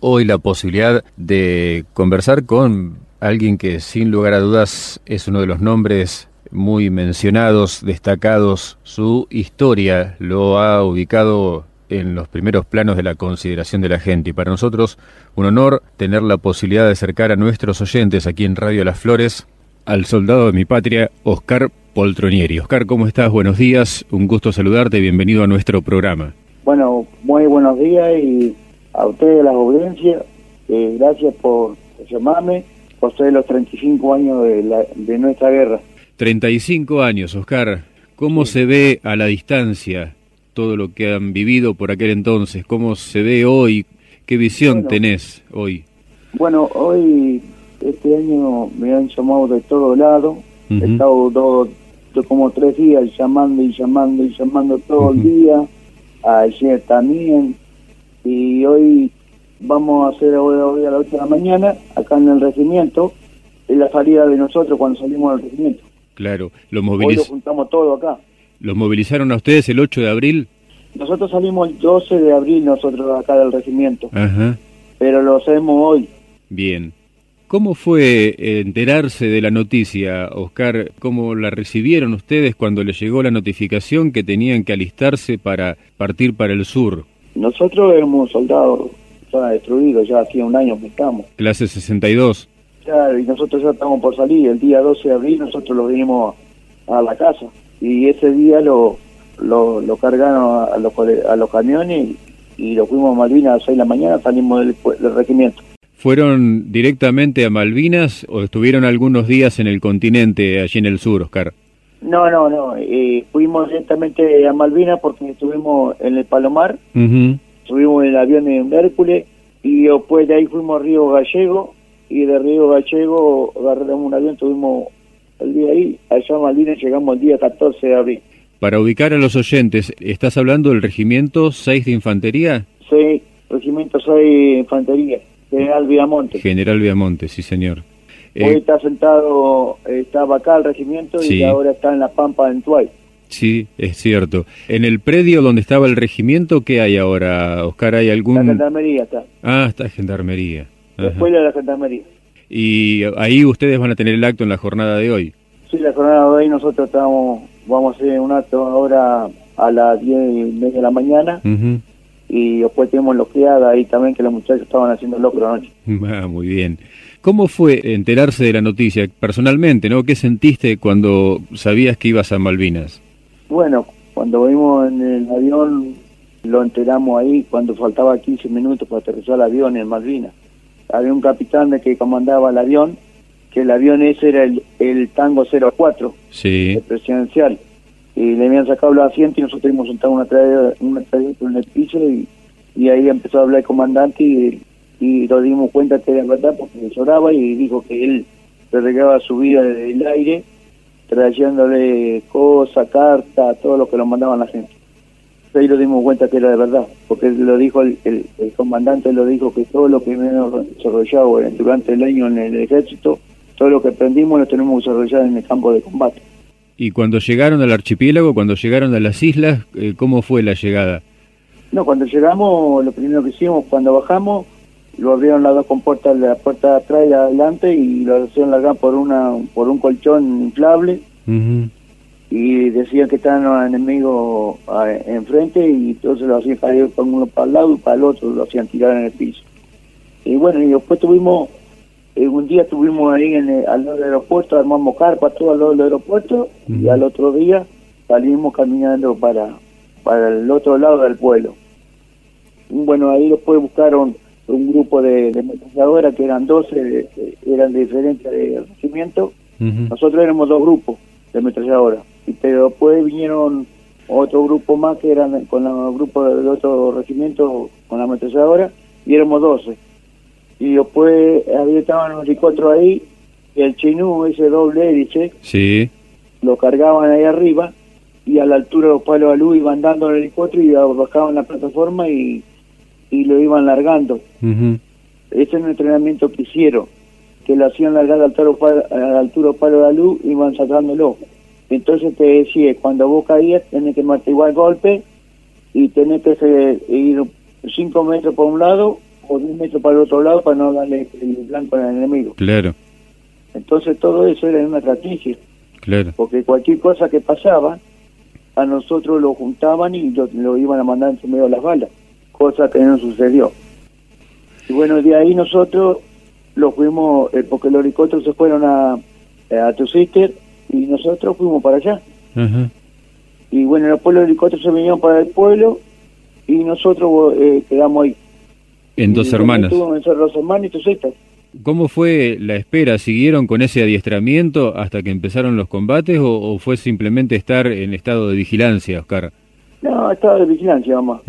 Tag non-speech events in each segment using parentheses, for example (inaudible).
hoy la posibilidad de conversar con alguien que sin lugar a dudas es uno de los nombres muy mencionados, destacados. Su historia lo ha ubicado en los primeros planos de la consideración de la gente. Y para nosotros un honor tener la posibilidad de acercar a nuestros oyentes aquí en Radio Las Flores al soldado de mi patria, Oscar Poltronieri. Oscar, ¿cómo estás? Buenos días, un gusto saludarte, bienvenido a nuestro programa. Bueno, muy buenos días y a ustedes, las audiencias, eh, gracias por llamarme, por ser los 35 años de, la, de nuestra guerra. 35 años, Oscar. ¿Cómo se ve a la distancia todo lo que han vivido por aquel entonces? ¿Cómo se ve hoy? ¿Qué visión tenés hoy? Bueno, hoy, este año me han llamado de todos lados. He estado todo, como tres días llamando y llamando y llamando todo el día. Ayer también. Y hoy vamos a hacer hoy, a las 8 de la mañana, acá en el regimiento, en la salida de nosotros cuando salimos del regimiento. Claro, lo juntamos todo acá. ¿Los movilizaron a ustedes el 8 de abril? Nosotros salimos el 12 de abril nosotros acá del regimiento. Ajá. Pero lo hacemos hoy. Bien. ¿Cómo fue enterarse de la noticia, Oscar? ¿Cómo la recibieron ustedes cuando les llegó la notificación que tenían que alistarse para partir para el sur? Nosotros éramos soldados ya destruidos, ya hacía un año que estamos. Clase 62. Claro, y nosotros ya estamos por salir. El día 12 de abril nosotros lo vinimos a la casa. Y ese día lo, lo, cargaron a los, a los camiones y, lo fuimos a Malvinas a las 6 de la mañana, salimos del, regimiento. ¿Fueron directamente a Malvinas o estuvieron algunos días en el continente, allí en el sur, Oscar? No, no, no. Eh, fuimos directamente a Malvinas porque estuvimos en el Palomar, estuvimos en el avión de Hércules y después de ahí fuimos a Río Gallego y de Río Gallego agarramos un avión, tuvimos el día ahí, allá a Malvinas llegamos el día 14 de abril. Para ubicar a los oyentes, ¿estás hablando del Regimiento 6 de Infantería? Sí, Regimiento 6 de Infantería, General Viamonte. General Viamonte, sí señor. Hoy eh, está sentado, estaba acá el regimiento y ahora está en La Pampa, en Tuay. Sí, es cierto. En el predio donde estaba el regimiento, ¿qué hay ahora, Oscar? ¿Hay algún...? La gendarmería está. Ah, está gendarmería. Después de la gendarmería. Y ahí ustedes van a tener el acto en la jornada de hoy. Sí, la jornada de hoy nosotros estamos, vamos a hacer un acto ahora a las 10 y media de la mañana. Y después tenemos loqueada ahí también que los muchachos estaban haciendo locro anoche. (laughs) Ah, muy bien. ¿Cómo fue enterarse de la noticia personalmente, no? ¿Qué sentiste cuando sabías que ibas a Malvinas? Bueno, cuando vimos en el avión, lo enteramos ahí cuando faltaba 15 minutos para aterrizar el avión en Malvinas había un capitán de que comandaba el avión, que el avión ese era el, el Tango 04, sí. el presidencial. Y le habían sacado los asientos y nosotros teníamos sentado una una en el piso y, y, ahí empezó a hablar el comandante y, y nos dimos cuenta que era verdad porque lloraba y dijo que él se regaba su vida del aire trayéndole cosas, cartas, todo lo que nos mandaban la gente ahí lo dimos cuenta que era de verdad, porque lo dijo el, el, comandante, lo dijo que todo lo que hemos desarrollado durante el año en el ejército, todo lo que aprendimos lo tenemos desarrollado en el campo de combate. ¿Y cuando llegaron al archipiélago, cuando llegaron a las islas, eh, cómo fue la llegada? No, cuando llegamos, lo primero que hicimos, cuando bajamos, lo abrieron las dos compuertas, la puerta de atrás y la adelante, y lo hicieron largar por, una, por un colchón inflable y decían que estaban los enemigos ah, enfrente y entonces lo hacían caer para uno para el lado y para el otro lo hacían tirar en el piso. Y bueno, y después tuvimos, eh, un día estuvimos ahí en al lado del aeropuerto, armamos carpa todo al lado del aeropuerto y al otro día salimos caminando para, para el otro lado del pueblo. bueno, ahí después buscaron un grupo de, de que eran 12, eran de diferentes regimientos. Nosotros éramos dos grupos de ametralladoras pero después vinieron otro grupo más que eran con el grupo de otro regimiento con la ametralladora y éramos 12. Y después había estaban los helicópteros ahí, el chinú, ese doble hélice, sí. lo cargaban ahí arriba y a la altura de los palos de luz iban dando el helicóptero y bajaban la plataforma y, y lo iban largando. Ese es el entrenamiento que hicieron, que lo hacían largar a la altura, a la altura de palo de luz y iban sacándolo. Entonces te decía, cuando vos caías tenés que igual golpe y tenés que ir cinco metros por un lado, por un metro para el otro lado para no darle el blanco al enemigo. Claro. Entonces todo eso era una estrategia. Claro. Porque cualquier cosa que pasaba, a nosotros lo juntaban y lo, iban a mandar en su medio de las balas, cosa que no sucedió. Y bueno, de ahí nosotros lo fuimos, eh, porque los helicópteros se fueron a, eh, a sister y nosotros fuimos para allá. Y bueno, después los helicópteros se vinieron para el pueblo y nosotros eh, quedamos ahí. En dos hermanas. En dos hermanos y ¿Cómo fue la espera? ¿Siguieron con ese adiestramiento hasta que empezaron los combates o, fue simplemente estar en estado de vigilancia, Oscar? No, estado de vigilancia, mamá.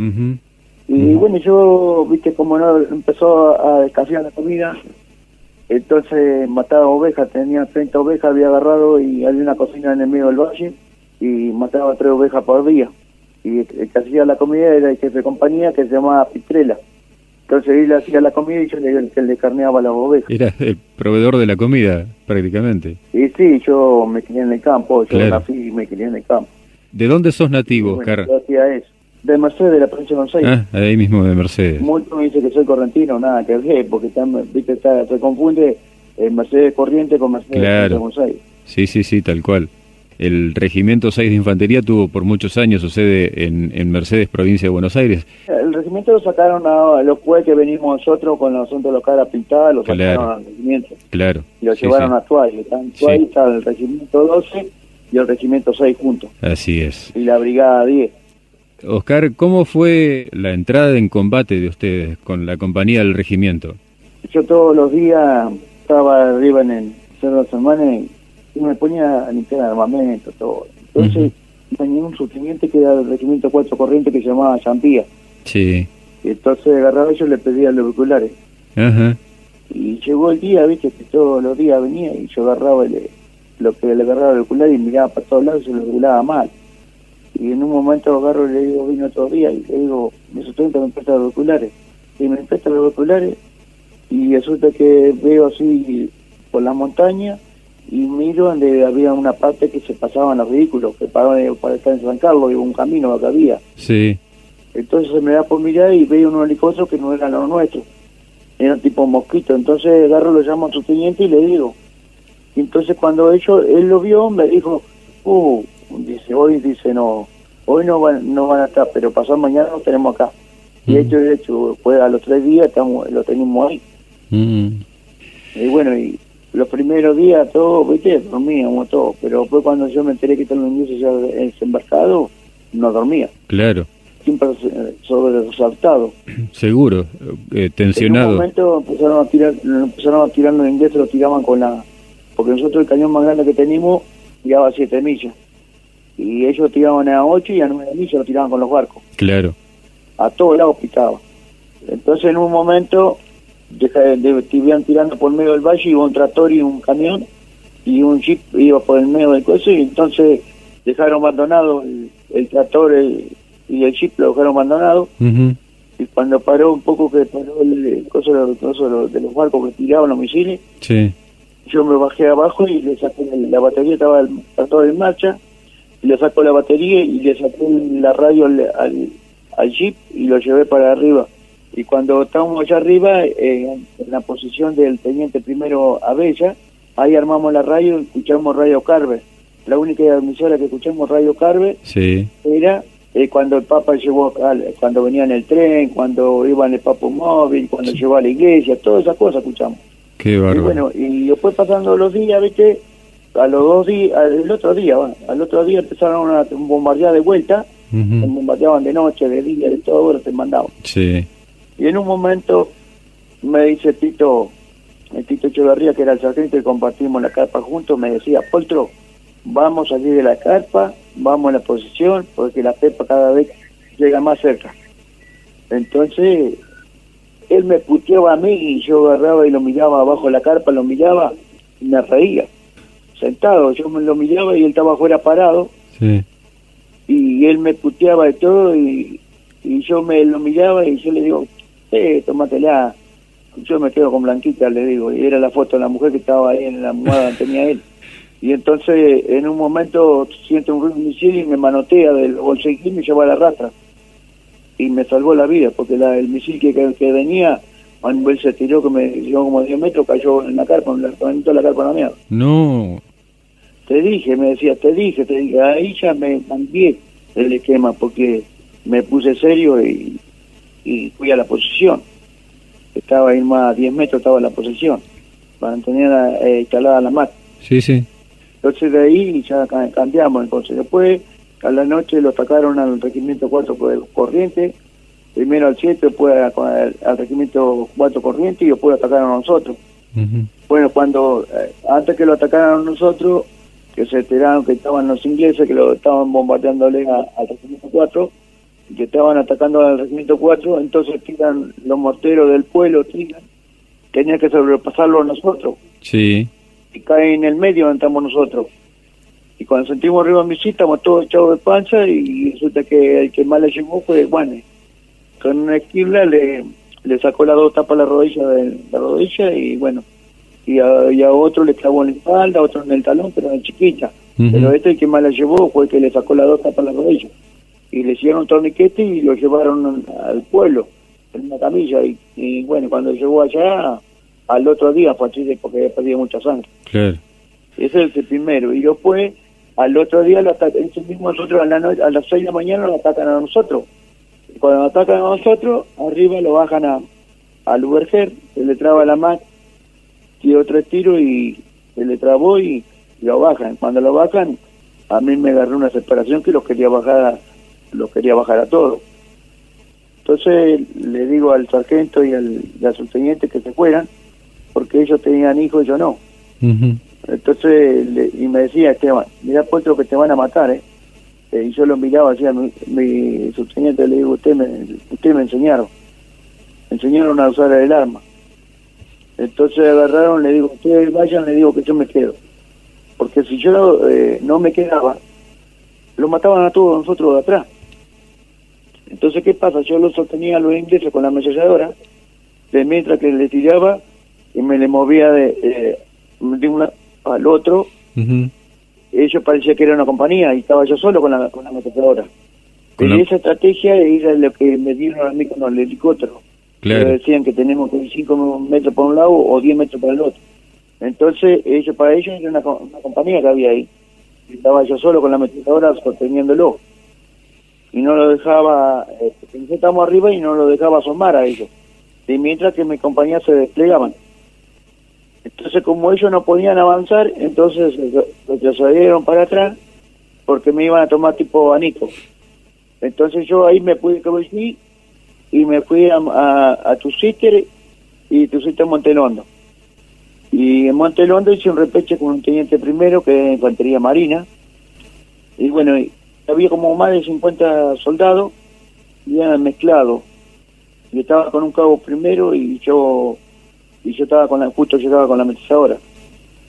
Y bueno, yo, viste, como no empezó a escasear la comida, entonces mataba ovejas, tenía 30 ovejas, había agarrado y había una cocina en el medio del valle y mataba tres ovejas por día. Y el que hacía la comida era el jefe de compañía que se llamaba Pitrela. Entonces él hacía la comida y yo le, el que le carneaba las ovejas. Era el proveedor de la comida, prácticamente. Y sí, yo me crié en el campo, yo nací y me crié en el campo. ¿De dónde sos nativo, Oscar? Yo hacía eso. De Mercedes, de la provincia de Buenos Aires. Ah, ahí mismo de Mercedes. Muchos me dicen que soy correntino, nada que ver, porque está, se confunde eh, Mercedes Corriente con Mercedes de Buenos Aires. Sí, sí, sí, tal cual. El Regimiento 6 de Infantería tuvo por muchos años su sede en, Mercedes, provincia de Buenos Aires. El regimiento lo sacaron a los jueces que venimos nosotros con los asuntos de cara pintada, lo sacaron al regimiento. Claro. Y lo llevaron a Tuay. En Tuay está el Regimiento 12 y el Regimiento 6 juntos. Así es. Y la Brigada 10. Oscar, ¿cómo fue la entrada en combate de ustedes con la compañía del regimiento? Yo todos los días estaba arriba en el Cerro de Hermanos y me ponía a limpiar armamento, todo. Entonces tenía un subteniente que era del regimiento 4 corriente que se llamaba Champía. Sí. Y entonces agarraba yo le pedía los auriculares. Ajá. Y llegó el día, viste, que todos los días venía y yo agarraba lo que le agarraba el auricular y miraba para todos lados y se lo regulaba mal. Y en un momento agarro y le digo, vino día y le digo, mi subteniente me presta los auriculares. Y me presta los auriculares y resulta que veo así por la montaña y miro donde había una parte que se pasaban los vehículos, que paraban para estar en San Carlos, y un camino que había. Sí. Entonces se me da por mirar y veo un helicóptero que no era lo nuestro, era tipo mosquito. Entonces agarro, lo llamo a su teniente y le digo. Y entonces cuando ellos, él lo vio, me dijo, uh, dice, hoy dice no, hoy no van, no van a estar, pero pasado mañana lo tenemos acá. Y hecho, de hecho, pues a los tres días estamos, lo tenemos ahí. Mm. Y bueno, y los primeros días todo, viste, dormíamos todo, pero después cuando yo me enteré que todos los ingleses ya desembarcado, no dormía. Claro. Siempre sobre resaltado. Seguro, eh, tensionado. En un momento empezaron a tirar, empezaron a tirar los ingleses, lo tiraban con la... Porque nosotros el cañón más grande que teníamos tiraba a 7 millas. Y ellos tiraban a 8 y a 9 millas lo tiraban con los barcos. Claro. A todos lados pitaba. Entonces en un momento estuvieron tirando por medio del valle, iba un tractor y un camión, y un jeep iba por el medio del coche, y entonces dejaron abandonado el, tractor y el jeep lo dejaron abandonado. Y cuando paró un poco que paró el, coso, de los barcos que tiraban los misiles, yo me bajé abajo y le saqué la batería, estaba el tractor en marcha, le sacó la batería y le saqué la radio al, al jeep y lo llevé para arriba y cuando estábamos allá arriba, eh, en la posición del teniente primero Abella, ahí armamos la radio y escuchamos Radio Carver. La única emisora que escuchamos Radio Carver era eh, cuando el Papa llegó cuando venía en el tren, cuando iba en el Papo Móvil, cuando llegó a la iglesia, todas esas cosas escuchamos. Qué bárbaro. Y bueno, y después pasando los días, ¿viste? A los dos días, el otro día, al otro día empezaron a bombardear de vuelta, bombardeaban de noche, de día, de todo, ahora te mandaban. Sí. Y en un momento me dice Tito, el Tito Echeverría, que era el sargento y compartimos la carpa juntos, me decía, Poltro, vamos a salir de la carpa, vamos a la posición, porque la pepa cada vez llega más cerca. Entonces, él me puteaba a mí y yo agarraba y lo miraba abajo de la carpa, lo miraba y me reía. Sentado, yo me lo miraba y él estaba afuera parado. Y él me puteaba de todo y, y yo me lo miraba y yo le digo, eh, tómatela. Yo me quedo con Blanquita, le digo, y era la foto de la mujer que estaba ahí en la almohada, tenía él. (laughs) Y entonces, en un momento, siento un ruido misil y me manotea del bolsillo y me lleva a la rastra. Y me salvó la vida, porque la, el misil que, que venía Cuando él se tiró, que me dio como 10 metros, cayó en la carpa, en el de la carpa la mierda. No. Te dije, me decía, te dije, te dije. Ahí ya me cambié el esquema porque me puse serio y, y fui a la posición. Estaba ahí más a 10 metros, estaba en la posición, para tener eh, instalada la mat. Sí, sí. Entonces de ahí ya cambiamos. Entonces después, a la noche lo atacaron al regimiento 4 corriente, primero al 7, después al, regimiento 4 corriente y después lo atacaron a nosotros. Bueno, cuando eh, antes que lo atacaran a nosotros, que se enteraron que estaban los ingleses, que lo estaban bombardeándole al regimiento 4, que estaban atacando al regimiento 4, entonces tiran los morteros del pueblo, tiran, tenía que sobrepasarlo a nosotros. Sí. Y cae en el medio donde estamos nosotros. Y cuando sentimos arriba en visita, estamos todos echados de pancha y resulta que el que más le llegó fue Juanes. Con una esquila le, le sacó las dos tapas la rodilla de la rodilla y bueno, y a, otro le clavó en la espalda, otro en el talón, pero en chiquita. Pero este el que más la llevó fue el que le sacó las dos tapas la rodilla. Y le hicieron un torniquete y lo llevaron al pueblo en una camilla. Y, bueno cuando llegó allá al otro día fue así porque había perdido mucha sangre. Claro. Ese es el primero. Y después al otro día lo ese mismo nosotros a, la a las seis de la mañana lo atacan a nosotros. Y cuando lo atacan a nosotros arriba lo bajan a al Uberger se le traba la tiró tres tiros y se le trabó y, lo bajan cuando lo bajan a mí me agarró una separación que los quería bajar lo quería bajar a todo. Entonces le digo al sargento y al, subteniente que se fueran, porque ellos tenían hijos y yo no. Entonces, y me decía Esteban, mira puesto que te van a matar, ¿eh? ¿eh? y yo lo miraba así a mi, mi subteniente, le digo, usted me, usted me enseñaron, me enseñaron a usar el arma. Entonces agarraron, le digo, ustedes vayan, le digo que yo me quedo. Porque si yo eh, no me quedaba, lo mataban a todos nosotros de atrás. Entonces, ¿qué pasa? Yo lo sostenía a los ingleses con la ametralladora, de mientras que le tiraba y me le movía de, eh, de una al otro. Ellos parecía que era una compañía y estaba yo solo con la, con la ametralladora. Y esa estrategia era lo que me dieron a mí con el helicóptero. Decían que tenemos 5 metros por un lado o 10 metros para el otro. Entonces, ellos para ellos era una, compañía que había ahí. Estaba yo solo con la ametralladora sosteniéndolo y no lo dejaba, eh, estamos arriba y no lo dejaba asomar a ellos, y mientras que mis compañías se desplegaban. Entonces, como ellos no podían avanzar, entonces retrocedieron para atrás porque me iban a tomar tipo abanico. Entonces yo ahí me pude que y me fui a, a, a Tucíter y Tucíter Montelondo. Y en Montelondo hice un repeche con un teniente primero que es infantería marina. Y bueno, había como más de 50 soldados y eran mezclados. Y estaba con un cabo primero y yo y yo estaba con la, justo llegaba con la metizadora.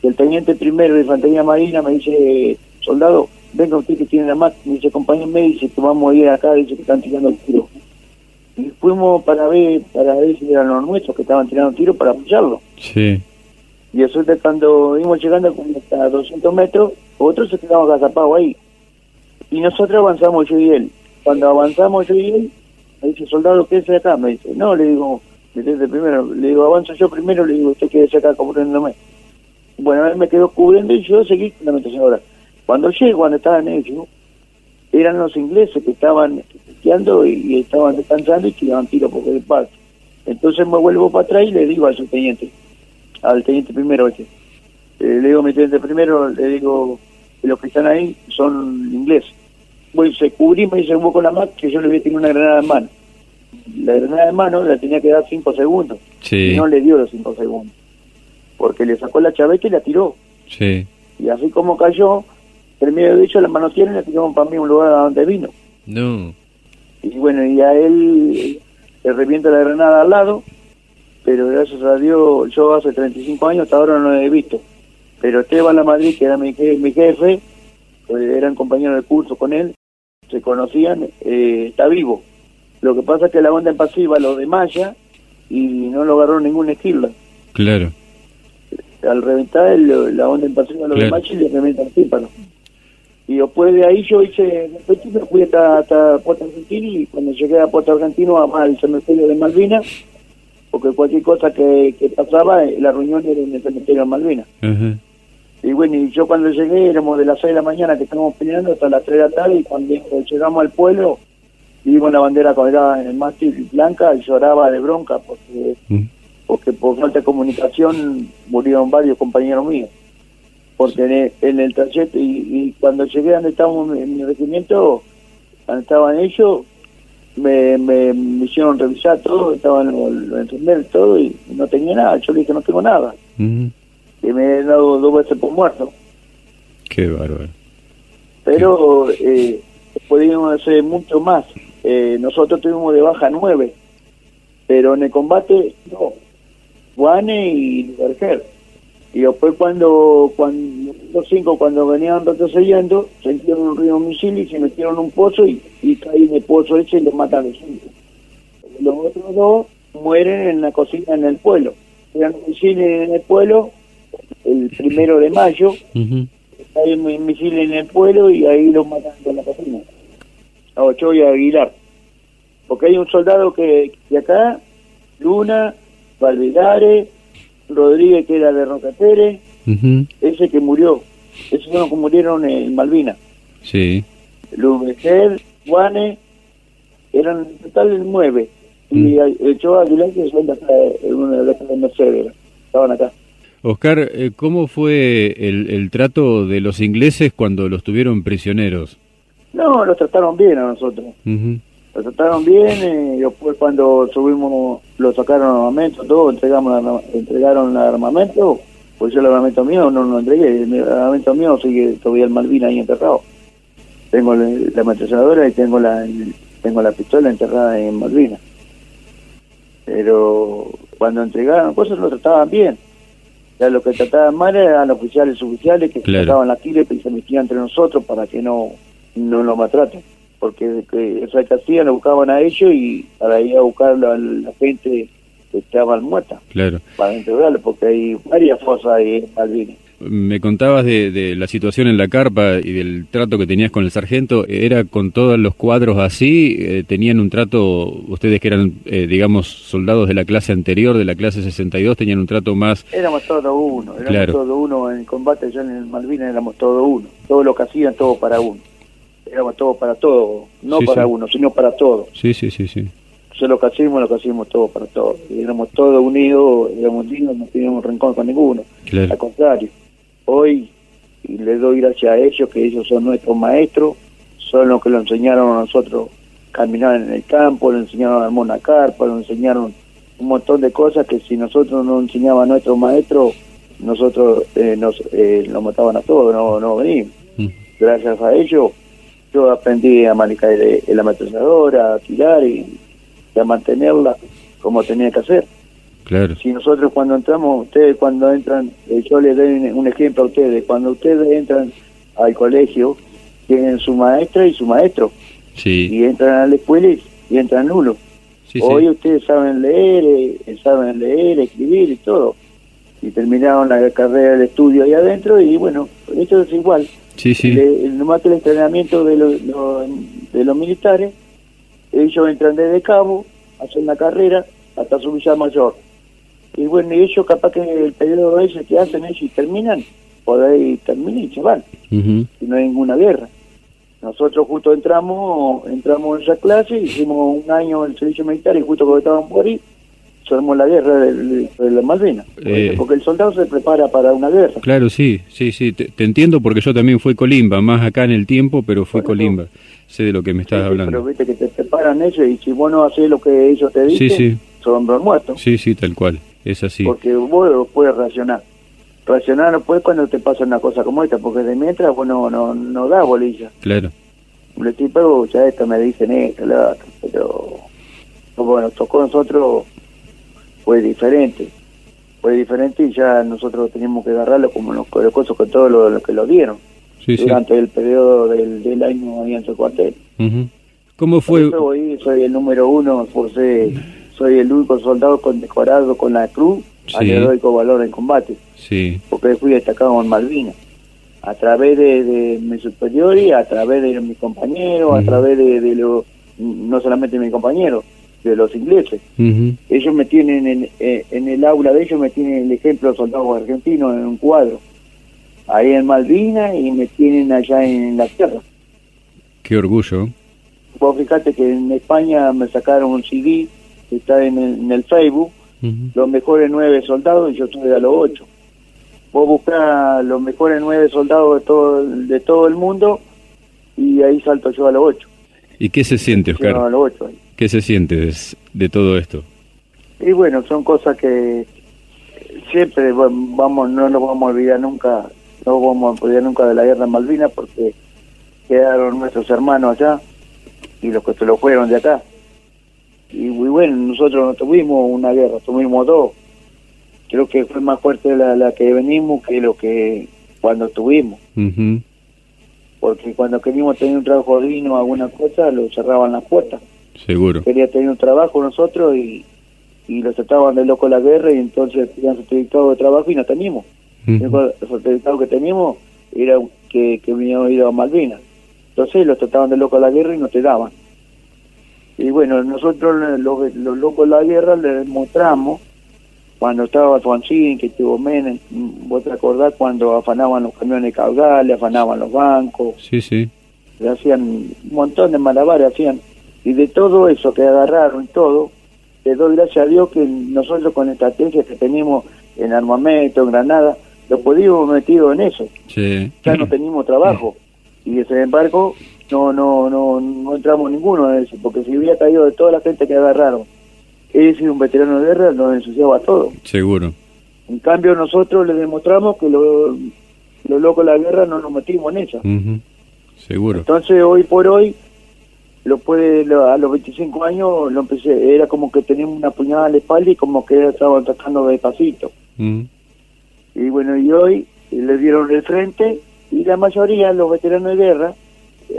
Y el teniente primero de infantería marina me dice, soldado, venga usted que tiene la mata, me dice, acompáñenme, dice que vamos a ir acá, dice que están tirando el tiro. Y fuimos para ver, para ver si eran los nuestros que estaban tirando tiro para apoyarlo. Sí. Y eso de cuando íbamos llegando hasta 200 metros, otros se quedaban agazapados ahí y nosotros avanzamos yo y él. Cuando avanzamos yo y él, me dice, soldado, quédese acá. Me dice, no, le digo, desde primero, le digo, avanzo yo primero, le digo, usted quédese acá cubriéndome. Bueno, él me quedó cubriendo y yo seguí con la ahora. Cuando llego, cuando estaba en ello, eran los ingleses que estaban esquiando y, estaban descansando y tiraban tiro por el parte. Entonces me vuelvo para atrás y le digo al subteniente, al teniente primero este. Eh, le digo a mi teniente primero, le digo, los que están ahí son ingleses bueno, se cubrimos y se hubo con la mano que yo le había tenido una granada en mano. La granada en mano la tenía que dar cinco segundos. Y no le dio los cinco segundos. Porque le sacó la chaveta y la tiró. Sí. Y así como cayó, el medio de hecho la mano tiene y la tiramos para mí un lugar a donde vino. No. Y bueno, y a él le revienta la granada al lado, pero gracias a Dios, yo hace 35 años hasta ahora no lo he visto. Pero Esteban La Madrid, que era mi, mi jefe, pues, eran compañeros de curso con él, se conocían, eh, está vivo. Lo que pasa es que la onda en pasiva lo de Maya y no lo agarró ningún estilo. Claro. Al reventar la onda en pasiva lo de Maya y le reventa el tímpano. Y después de ahí yo hice, me fui hasta, hasta Puerto Argentino y cuando llegué a Puerto Argentino, al cementerio de Malvinas, porque cualquier cosa que, pasaba, eh, la reunión era en el cementerio de Malvinas. Y bueno, y yo cuando llegué, éramos de las 6 de la mañana que estábamos peleando hasta las 3 de la tarde, y cuando llegamos al pueblo, vimos una bandera colgada en el mástil blanca y lloraba de bronca porque, mm. porque por falta de comunicación murieron varios compañeros míos. Porque en el, trayecto, y, cuando llegué donde estábamos en mi regimiento, donde estaban ellos, me, me, hicieron revisar todo, estaban los, todo, y no tenía nada. Yo le dije, no tengo nada. Mm que me he dado dos veces por muerto. Qué bárbaro. Pero eh, podíamos hacer mucho más. Eh, nosotros tuvimos de baja nueve, pero en el combate no. Juane y Berger. Y después cuando, cuando los cinco cuando venían retrocediendo, sintieron un río misil y se metieron en un pozo y, y caí en el pozo ese y los mataron cinco. Los otros dos mueren en la cocina en el pueblo. Eran misiles en el pueblo el primero de mayo, hay un misil en el pueblo y ahí los matan con la cocina, a Ochoa y a Aguilar. Porque hay un soldado que de acá, Luna, Valvedare, Rodríguez que era de Rocatere, ese que murió, esos son los que murieron en Malvina. Sí. Lubecer, Juane, eran en total nueve. Y Ochoa Aguilar que son de acá, uno de de Mercedes, estaban acá. Oscar, eh, ¿cómo fue el, trato de los ingleses cuando los tuvieron prisioneros? No, los trataron bien a nosotros. Los trataron bien y después cuando subimos, lo sacaron armamento, todo, entregamos, entregaron el armamento, pues yo el armamento mío no lo entregué, el armamento mío sigue todavía el Malvina ahí enterrado. Tengo la, la y tengo la, tengo la pistola enterrada en Malvina. Pero cuando entregaron cosas lo trataban bien ya lo que trataban mal eran los oficiales oficiales que trataban la tira y se metían entre nosotros para que no, no lo maltraten. Porque que, esa que hacían, lo buscaban a ellos y para ir a buscar a la, gente que estaba muerta. Claro. Para integrarlo, porque hay varias fosas ahí en Malvinas. Me contabas de, la situación en la carpa y del trato que tenías con el sargento. ¿Era con todos los cuadros así? Eh, ¿Tenían un trato, ustedes que eran, eh, digamos, soldados de la clase anterior, de la clase 62, tenían un trato más...? Éramos todos uno, éramos todos uno en combate, yo en el Malvinas éramos todos uno. Todo lo que hacían, todo para uno. Éramos todos para todos, no para uno, sino para todos. Sí, sí, sí, sí. Yo lo que hacíamos, lo que hacíamos todos para todos. Y éramos todos unidos, éramos lindos, no teníamos rencor con ninguno. Al contrario hoy y le doy gracias a ellos, que ellos son nuestros maestros, son los que lo enseñaron a nosotros caminar en el campo, le enseñaron a armar una carpa, le enseñaron un montón de cosas que si nosotros no enseñaba a nuestros maestros, nosotros eh, nos eh, mataban a todos, no, no venimos. Mm. Gracias a ellos yo aprendí a manejar la ametralladora, a tirar y a mantenerla como tenía que hacer. Si nosotros cuando entramos, ustedes cuando entran, eh, yo les doy un ejemplo a ustedes, cuando ustedes entran al colegio, tienen su maestra y su maestro. Sí. Y entran a la escuela y, entran uno. Hoy ustedes saben leer, eh, saben leer, escribir y todo. Y terminaron la carrera del estudio ahí adentro y bueno, esto es igual. Sí, sí. nomás que el entrenamiento de, los, de los militares, ellos entran desde cabo, hacen la carrera hasta su villa mayor y bueno, y ellos capaz que el periodo ese que hacen ellos y terminan, por ahí terminan y se van, y no hay ninguna guerra. Nosotros justo entramos, entramos en esa clase, hicimos un año en el servicio militar y justo cuando estábamos por ahí, armó la guerra de, la Malvinas. Eh, porque el soldado se prepara para una guerra. Claro, sí, sí, sí, te, entiendo porque yo también fui colimba, más acá en el tiempo, pero fue colimba. sé de lo que me estás hablando. Pero viste que te preparan ellos y si vos no haces lo que ellos te dicen, sí, son hombres muertos. Sí, sí, tal cual es así. Porque vos puedes reaccionar. Reaccionar no puedes cuando te pasa una cosa como esta, porque de mientras vos no, no, no das bolilla. Claro. Le tipo, ya esto me dicen esto, lo otro, pero bueno, tocó a nosotros, fue diferente. Fue diferente y ya nosotros teníamos que agarrarlo como los, los cosas con todos los que lo dieron. durante el periodo del, del año ahí en su cuartel. ¿Cómo fue? soy el número uno por ser soy el único soldado condecorado con la cruz al heroico valor en combate. Sí. Porque fui destacado en Malvinas. A través de, de mis superiores, a través de mis compañeros, a través de, de lo, no solamente mis compañeros, de los ingleses. Ellos me tienen en, eh, en, el aula de ellos, me tienen el ejemplo de soldados argentinos en un cuadro, ahí en Malvinas y me tienen allá en la tierra. Qué orgullo. Vos fíjate que en España me sacaron un CD que está en el, en el Facebook, los mejores nueve soldados y yo estuve a los ocho. Vos buscás los mejores nueve soldados de todo, de todo el mundo y ahí salto yo a los ocho. ¿Y qué se siente, Oscar? A los ocho, ¿Qué se siente de, todo esto? Y bueno, son cosas que siempre vamos, no nos vamos a olvidar nunca, no vamos a olvidar nunca de la guerra de Malvinas porque quedaron nuestros hermanos allá y los que se lo fueron de acá. Y muy bueno, nosotros no tuvimos una guerra, tuvimos dos. Creo que fue más fuerte la, la que venimos que lo que cuando tuvimos. Porque cuando queríamos tener un trabajo digno, alguna cosa, lo cerraban las puertas. Seguro. Quería tener un trabajo nosotros y, y los trataban de loco la guerra y entonces tenían certificado de trabajo y no teníamos. El certificado que teníamos era que, que veníamos ido a Malvinas. Entonces los trataban de loco la guerra y no te daban. Y bueno, nosotros los, los locos de la guerra les mostramos cuando estaba Alfonsín, que tuvo Menem, vos te acordás cuando afanaban los camiones caudales, afanaban los bancos. Sí, sí. Le hacían un montón de malabares, hacían y de todo eso que agarraron y todo, le doy gracias a Dios que nosotros con estrategias que tenemos en armamento, en granada, lo pudimos metido en eso. Ya no teníamos trabajo. Y sin embargo, no, no, no, no entramos ninguno en eso, porque si hubiera caído de toda la gente que agarraron, sido un veterano de guerra, nos ensuciaba todo. Seguro. En cambio, nosotros le demostramos que los lo locos de la guerra no nos metimos en eso. Seguro. Entonces, hoy por hoy, lo puede a los 25 años lo empecé era como que tenía una puñada en la espalda y como que estaba atacando despacito. Mm. y bueno y hoy le dieron el frente y la mayoría los veteranos de guerra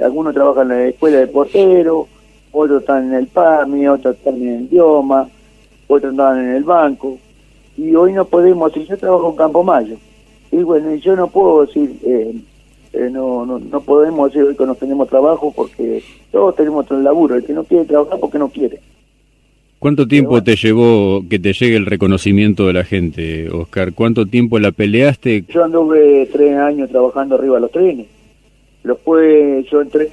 algunos trabajan en la escuela de portero otros están en el PAMI otros están en el idioma otros están en el banco. Y hoy no podemos si yo trabajo en Campo Mayo. Y bueno yo no puedo decir eh, eh, no, no, no podemos decir hoy que no tenemos trabajo porque todos tenemos otro laburo. El que no quiere trabajar porque no quiere. ¿Cuánto tiempo te llevó que te llegue el reconocimiento de la gente, Oscar? ¿Cuánto tiempo la peleaste? Yo anduve tres años trabajando arriba de los trenes. Después yo entré,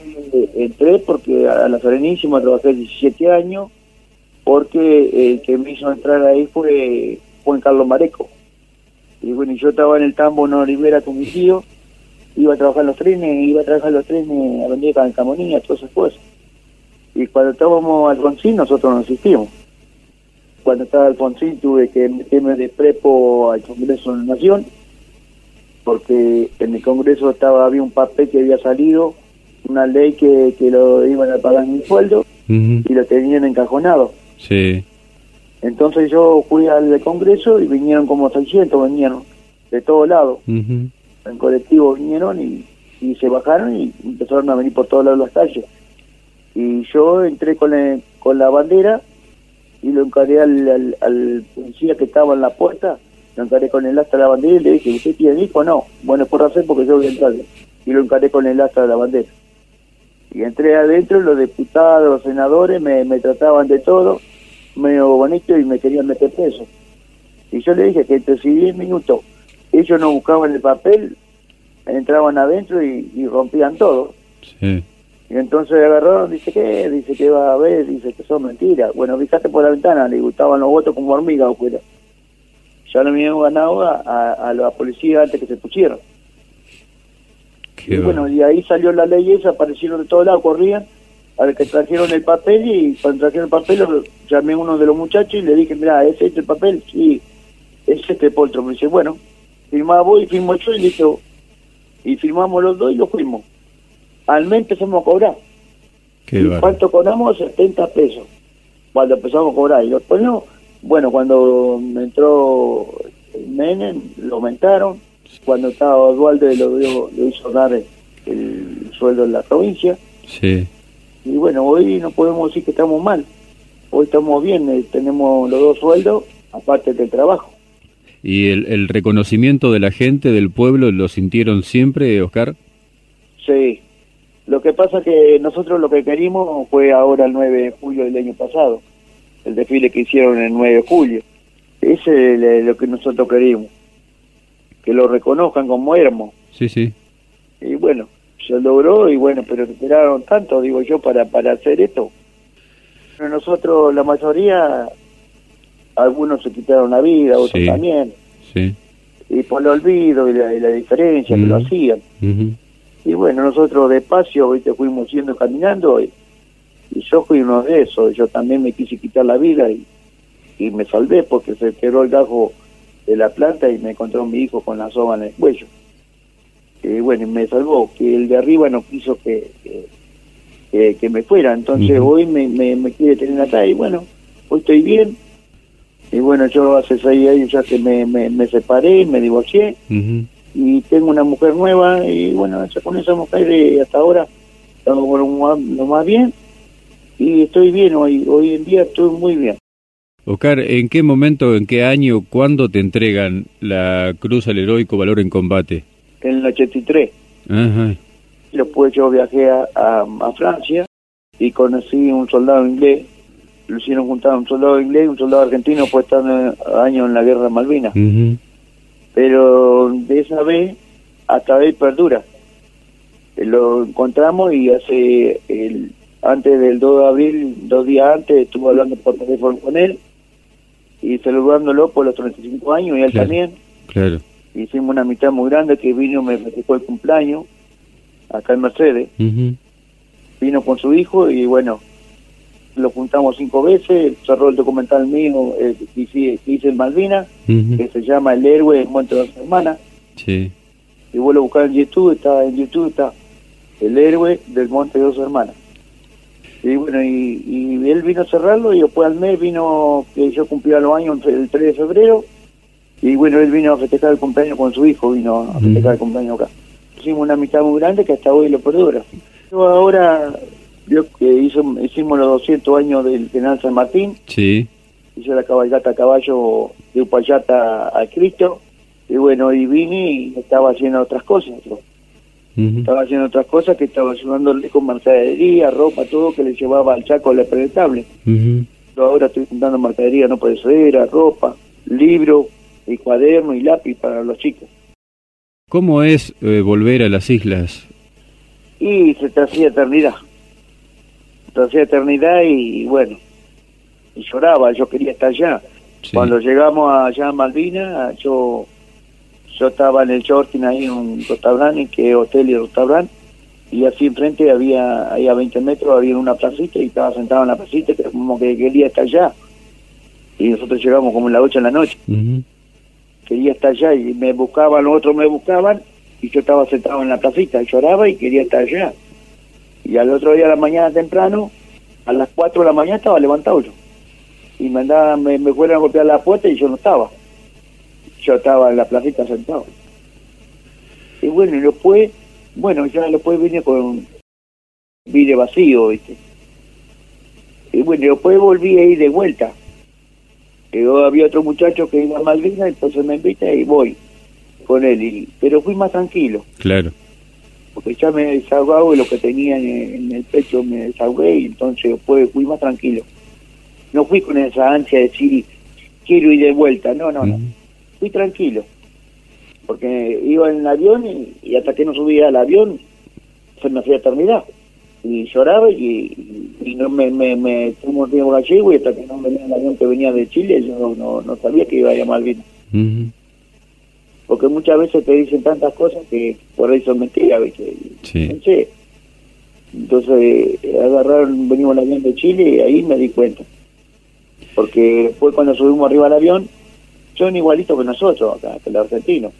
entré porque a la Serenísima trabajé 17 años, porque el que me hizo entrar ahí fue Juan Carlos Mareco. Y bueno, yo estaba en el tambo no Rivera con mi tío, (laughs) iba a trabajar los trenes, iba a trabajar los trenes a vender Camonía, todas esas cosas. Y cuando estábamos Alfonsín, nosotros no existíamos. Cuando estaba Alfonsín tuve que meterme de prepo al Congreso de la Nación, porque en el Congreso estaba había un papel que había salido, una ley que, que lo iban a pagar mi sueldo y lo tenían encajonado. Sí. Entonces yo fui al Congreso y vinieron como 600, vinieron de todos lados en colectivo vinieron y, se bajaron y empezaron a venir por todos lados las calles. Y yo entré con, la bandera y lo encaré al, policía que estaba en la puerta, lo encaré con el asta de la bandera y le dije, ¿usted tiene hijo? No. Bueno, por hacer porque yo voy a entrar. Y lo encaré con el asta de la bandera. Y entré adentro, los diputados, los senadores me, me trataban de todo, medio bonito y me querían meter preso. Y yo le dije que entre 10 minutos ellos no buscaban el papel, entraban adentro y, rompían todo. Y entonces agarraron, dice que, dice que va a ver, dice que son mentiras. Bueno, fíjate por la ventana, le gustaban los votos como hormigas afuera. Ya no me habían ganado a, a, la policía antes que se pusieron. y bueno, y ahí salió la ley esa, aparecieron de todos lados, corrían, a ver que trajeron el papel y cuando trajeron el papel llamé a uno de los muchachos y le dije, mira, ¿es este el papel? Sí, es este poltro. Me dice, bueno, firmaba vos y firmó yo y listo. Y firmamos los dos y lo fuimos. Al mes empezamos a cobrar. ¿Cuánto cobramos? 70 pesos. Cuando empezamos a cobrar. Y después no. Bueno, cuando entró Menem, lo aumentaron. Cuando estaba Dualde, lo, lo hizo dar el, sueldo en la provincia. Sí. Y bueno, hoy no podemos decir que estamos mal. Hoy estamos bien, eh, tenemos los dos sueldos, aparte del trabajo. ¿Y el, reconocimiento de la gente, del pueblo, lo sintieron siempre, Oscar? Sí. Lo que pasa que nosotros lo que querimos fue ahora el 9 de julio del año pasado. el desfile que hicieron el 9 de julio. Ese es lo que nosotros queríamos, que lo reconozcan como éramos. Sí, sí. Y bueno, se logró y bueno, pero esperaron tanto, digo yo, para, para hacer esto. Pero nosotros, la mayoría, algunos se quitaron la vida, otros también. Sí. Y por el olvido y la, diferencia que lo hacían. Y bueno, nosotros despacio, ¿viste? fuimos yendo caminando y, yo fui uno de esos. Yo también me quise quitar la vida y, y me salvé porque se quedó el gajo de la planta y me encontró mi hijo con la soga en el cuello. Y bueno, me salvó, que el de arriba no quiso que, que, me fuera. Entonces hoy me, me, quiere tener acá y bueno, hoy estoy bien. Y bueno, yo hace seis años ya que me, me, me separé, me divorcié y tengo una mujer nueva y bueno, con esa mujer y hasta ahora estamos lo más bien y estoy bien hoy, hoy en día estoy muy bien. Oscar, ¿en qué momento, en qué año, cuándo te entregan la Cruz al Heroico Valor en Combate? En el 83. Ajá. Después yo viajé a, a, Francia y conocí un soldado inglés, lo hicieron juntar un soldado inglés y un soldado argentino, pues están años en la guerra de Malvinas. Pero de esa vez hasta hoy perdura. Lo encontramos y hace el antes del 2 de abril, dos días antes, estuve hablando por teléfono con él y saludándolo por los 35 años y él también. Claro. Hicimos una mitad muy grande que vino, me festejó el cumpleaños acá en Mercedes. Vino con su hijo y bueno, lo juntamos cinco veces, cerró el documental mío eh, que, hice, en Malvinas, que se llama El héroe en Monte de dos Hermanas. Sí. Y vuelvo a buscar en YouTube, está en YouTube, está El héroe del Monte de dos Hermanas. Y bueno, y, él vino a cerrarlo y después al mes vino, que yo cumplía los años el 3 de febrero, y bueno, él vino a festejar el cumpleaños con su hijo, vino a festejar el cumpleaños acá. Hicimos una amistad muy grande que hasta hoy lo perdura. Yo ahora, vio que hizo, hicimos los 200 años del General San Martín. Sí. Hice la cabalgata a caballo de Upayata a Cristo. Y bueno, y vine y estaba haciendo otras cosas. Estaba haciendo otras cosas que estaba ayudándole con mercadería, ropa, todo que le llevaba al chaco la predetable. Yo ahora estoy juntando mercadería no perecedera, ropa, libro, y cuaderno y lápiz para los chicos. ¿Cómo es eh, volver a las islas? Y se te hacía eternidad. Hacía eternidad y, bueno, y lloraba, yo quería estar allá. Cuando llegamos allá a Malvinas, yo yo estaba en el Shorting ahí en un restaurante, que hotel y restaurante, y así enfrente había, ahí a 20 metros había una placita y estaba sentado en la placita, como que quería estar allá. Y nosotros llegamos como en la 8 de la noche. Quería estar allá y me buscaban, los otros me buscaban, y yo estaba sentado en la placita, lloraba y quería estar allá. Y al otro día de la mañana temprano, a las 4 de la mañana estaba levantado yo. Y me, andaban, me, fueron a golpear la puerta y yo no estaba yo estaba en la placita sentado. Y bueno, y después, bueno, ya después vine con, vine vacío, ¿viste? Y bueno, después volví a ir de vuelta. Y había otro muchacho que iba a Malvinas, entonces me invita y voy con él. Y, pero fui más tranquilo. Claro. Porque ya me desahogaba y lo que tenía en, el pecho me desahogué y entonces después fui más tranquilo. No fui con esa ansia de decir, quiero ir de vuelta. No, no, no fui tranquilo, porque iba en el avión y, hasta que no subía al avión se me hacía eternidad. Y lloraba y, y no me, me, me un tiempo gallego y hasta que no venía el avión que venía de Chile yo no, no, sabía que iba a llamar bien. Porque muchas veces te dicen tantas cosas que por ahí son mentiras, ¿viste? Entonces agarraron, venimos al avión de Chile y ahí me di cuenta. Porque después cuando subimos arriba al avión, son igualitos que nosotros acá, que los argentinos.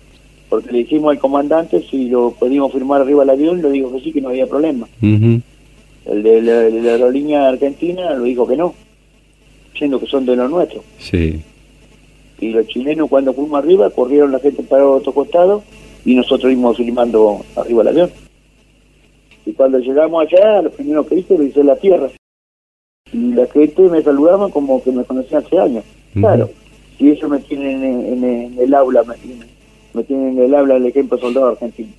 Porque le dijimos al comandante si lo podíamos firmar arriba del avión, lo dijo que sí, que no había problema. El de la, aerolínea argentina lo dijo que no, siendo que son de los nuestros. Sí. Y los chilenos cuando fuimos arriba corrieron la gente para otro costado y nosotros íbamos filmando arriba del avión. Y cuando llegamos allá, lo primero que hice lo hice la tierra. Y la gente me saludaban como que me conocían hace años. Claro y eso me tienen en, el aula, me tienen, me tienen en el aula el ejemplo soldado argentino.